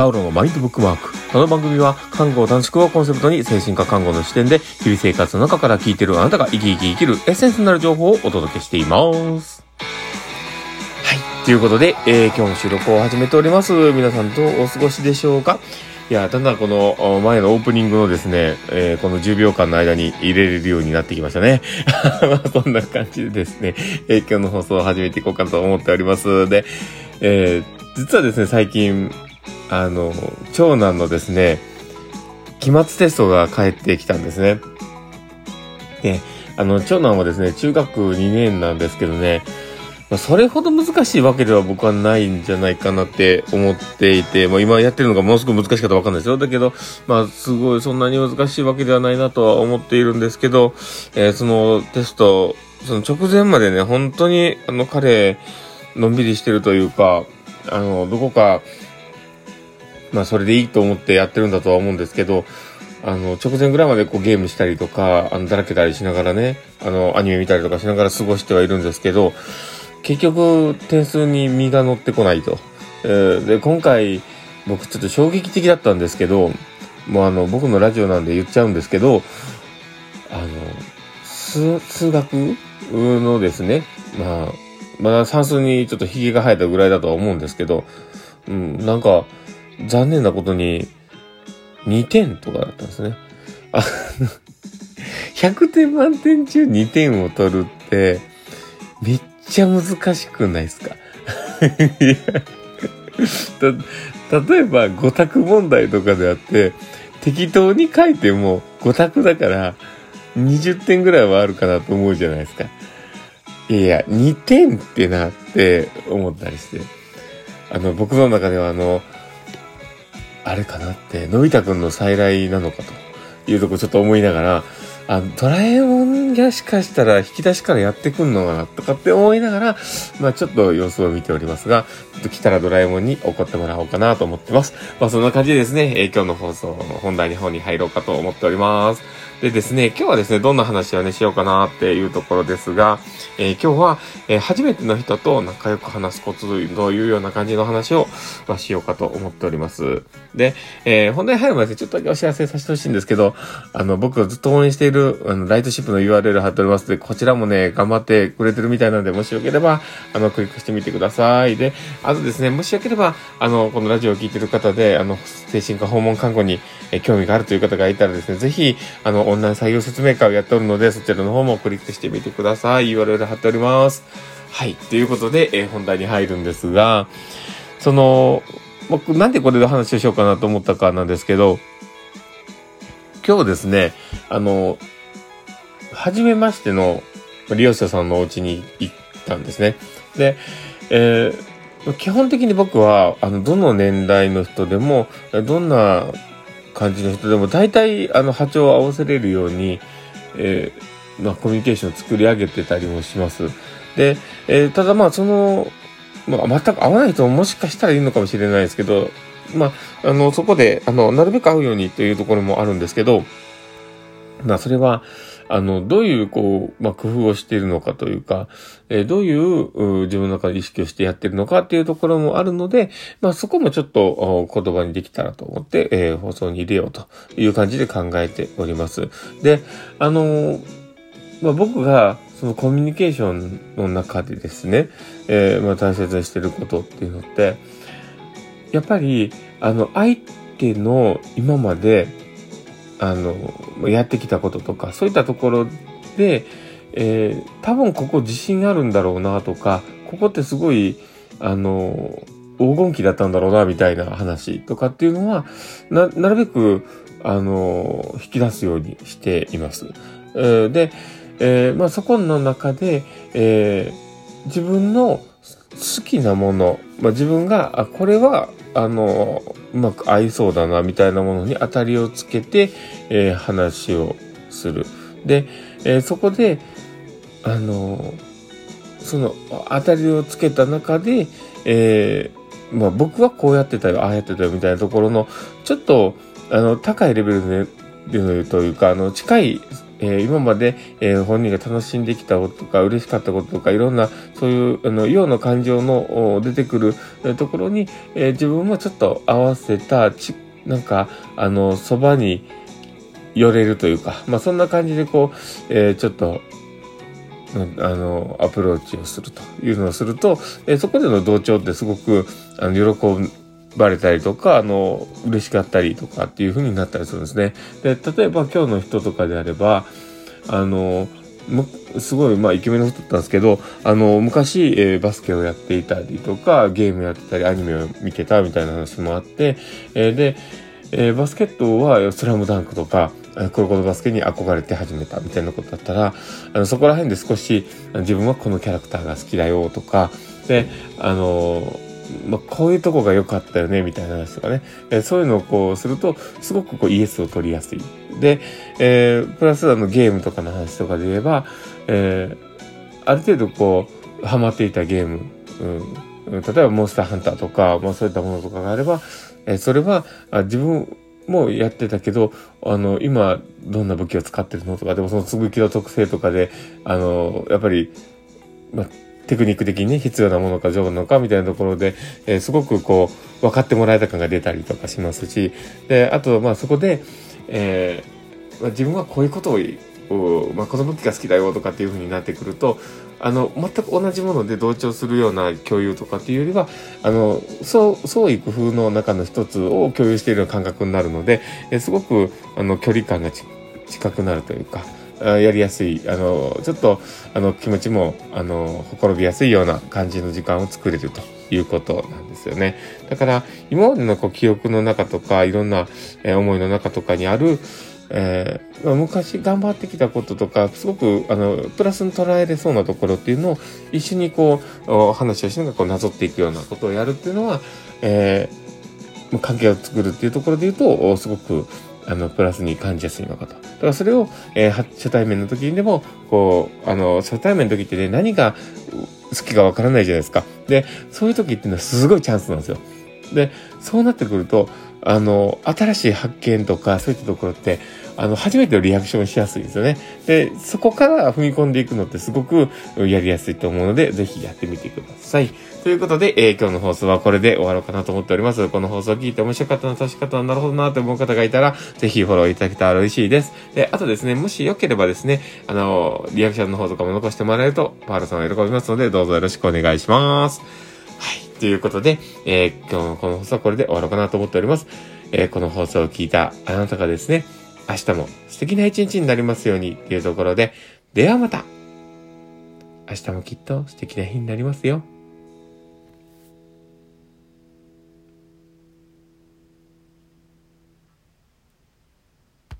パウロのマインドブックマーク。この番組は、看護短縮をコンセプトに精神科看護の視点で、日々生活の中から聞いているあなたが生き生き生きるエッセンスになる情報をお届けしています。はい。ということで、えー今日も収録を始めております。皆さんどうお過ごしでしょうかいや、だんだんこの前のオープニングのですね、えーこの10秒間の間に入れれるようになってきましたね。まあそんな感じでですね、えー今日の放送を始めていこうかと思っております。で、えー実はですね、最近、あの、長男のですね、期末テストが返ってきたんですね。で、あの、長男はですね、中学2年なんですけどね、まそれほど難しいわけでは僕はないんじゃないかなって思っていて、まあ今やってるのがものすごく難しかったわかんないですよ。だけど、まあすごいそんなに難しいわけではないなとは思っているんですけど、えーそのテスト、その直前までね、本当にあの彼、のんびりしてるというか、あの、どこか、まあそれでいいと思ってやってるんだとは思うんですけど、あの、直前ぐらいまでこうゲームしたりとか、あの、だらけたりしながらね、あの、アニメ見たりとかしながら過ごしてはいるんですけど、結局、点数に身が乗ってこないと。えーで、今回、僕ちょっと衝撃的だったんですけど、もうあの、僕のラジオなんで言っちゃうんですけど、あの、数、数学のですね、まあ、まだ算数にちょっとヒゲが生えたぐらいだとは思うんですけど、うん、なんか、残念なことに、2点とかだったんですね。あの、100点満点中2点を取るって、めっちゃ難しくないですか？た例えば5択問題とかであって、適当に書いても5択だから20点ぐらいはあるかなと思うじゃないですか。いやいや、2点ってなって思ったりして。あの、僕の中ではあの、あれかなって、のび太くんの再来なのかというとこちょっと思いながら、あのドラえもんがしかしたら引き出しからやってくんのかなとかって思いながら、まあちょっと様子を見ておりますが、ちょっと来たらドラえもんに怒ってもらおうかなと思ってます。まあそんな感じでですね、えー今日の放送の本題の方に入ろうかと思っております。でですね、今日はですね、どんな話をね、しようかなっていうところですが、えー今日は、えー初めての人と仲良く話すコツというような感じの話を、まあ、しようかと思っております。で、えー本題入る前にちょっとだけお知らせさせてほしいんですけど、あの、僕ずっと応援している、あの、ライトシップの URL 貼っておりますので、こちらもね、頑張ってくれてるみたいなので、もしよければ、あの、クリックしてみてください。で、あとですね、もしよければ、あの、このラジオを聞いてる方で、あの、精神科訪問看護に、え興味があるという方がいたらですね、ぜひ、あの、オンライン採用説明会をやっておるので、そちらの方もクリックしてみてください。URL 貼っております。はい。ということで、え本題に入るんですが、その、僕、なんでこれで話をしようかなと思ったかなんですけど、今日ですね、あの、初めましての利用者さんのお家に行ったんですね。で、えー基本的に僕は、あの、どの年代の人でも、どんな感じの人でも、大体、あの、波長を合わせれるように、えーまあ、コミュニケーションを作り上げてたりもします。で、えーただまあ、その、まあ、全く合わない人ももしかしたらいるのかもしれないですけど、まあ、あの、そこで、あの、なるべく会うようにというところもあるんですけど、まあ、それは、あの、どういう、こう、まあ、工夫をしているのかというか、えーどういう自分の中で意識をしてやってるのかっていうところもあるので、まあ、そこもちょっと言葉にできたらと思って、えー放送に入れようという感じで考えております。で、あのーまあ、僕が、そのコミュニケーションの中でですね、えまあ、大切にしてることっていうのって、やっぱり、あの、相手の今まで、あの、やってきたこととか、そういったところで、えー多分ここ自信あるんだろうなとか、ここってすごい、あの、黄金期だったんだろうな、みたいな話とかっていうのは、な、なるべく、あの、引き出すようにしています。えーで、えーまあそこの中で、えー自分の好きなもの、まあ自分が、あ、これは、あの、うまく合いそうだな、みたいなものに当たりをつけて、えー話をする。で、えーそこで、あの、その当たりをつけた中で、えーまあ僕はこうやってたよ、ああやってたよ、みたいなところの、ちょっと、あの、高いレベルで、というか、あの、近いえー、今まで、えー、本人が楽しんできたこととか、嬉しかったこととか、いろんな、そういう、あの、ような感情の出てくる、ところに、え、自分もちょっと合わせた、ち、なんか、あの、そばに寄れるというか、まあ、そんな感じでこう、え、ちょっと、あの、アプローチをするというのをすると、え、そこでの同調ってすごく、あの、喜ばれたりとか、あの、嬉しかったりとかっていう風になったりするんですね。で、例えば今日の人とかであれば、あの、すごい、まあ、イケメンの人だったんですけど、あの、昔、えー、バスケをやっていたりとか、ゲームやってたり、アニメを見てたみたいな話もあって、えー、で、えー、バスケットはスラムダンクとか、コロコロバスケに憧れて始めたみたいなことだったら、あのそこら辺で少し自分はこのキャラクターが好きだよとか、で、あのまあ、こういうとこが良かったよね、みたいな話とかね。えそういうのをこうすると、すごくこうイエスを取りやすい。で、えー、プラスあのゲームとかの話とかで言えば、えー、ある程度こう、ハマっていたゲーム、うん、例えばモンスターハンターとか、まあそういったものとかがあれば、えー、それはあ自分もやってたけど、あの、今、どんな武器を使ってるのとか、でもその武器の特性とかで、あの、やっぱり、まあ、テクニック的に、必要なものか上手なのかみたいなところで、えー、すごくこう、分かってもらえた感が出たりとかしますし、で、あと、まあそこで、えー、まあ、自分はこういうことを、まあ、この武器が好きだよとかっていう風になってくると、あの、全く同じもので同調するような共有とかっていうよりは、あの、創意工夫の中の一つを共有しているような感覚になるので、すごく、あの、距離感が近くなるというか、やりやすい、あの、ちょっと、あの、気持ちも、あの、ほころびやすいような感じの時間を作れるということなんですよね。だから、今までのこう記憶の中とか、いろんな、え思いの中とかにある、えー、昔頑張ってきたこととか、すごく、あの、プラスに捉えれそうなところっていうのを、一緒にこう、話をしながらこう、なぞっていくようなことをやるっていうのは、えー、関係を作るっていうところで言うと、すごく、あの、プラスに感じやすいのかと。だからそれを、えー、初対面の時にでも、こう、あの、初対面の時ってね、何が好きかわからないじゃないですか。で、そういう時っていうのはすごいチャンスなんですよ。で、そうなってくると、あの、新しい発見とか、そういったところって、あの、初めてのリアクションしやすいですよね。で、そこから踏み込んでいくのってすごくやりやすいと思うので、ぜひやってみてください。ということで、えー、今日の放送はこれで終わろうかなと思っております。この放送を聞いて面白かったな、確かったな、なるほどなと思う方がいたら、ぜひフォローいただけたら嬉しいです。で、あとですね、もしよければですね、あの、リアクションの方とかも残してもらえると、パールさんは喜びますので、どうぞよろしくお願いします。はい。ということで、えー、今日のこの放送はこれで終わろうかなと思っております。えー、この放送を聞いたあなたがですね、明日も素敵な一日になりますようにというところで、ではまた明日もきっと素敵な日になりますよ。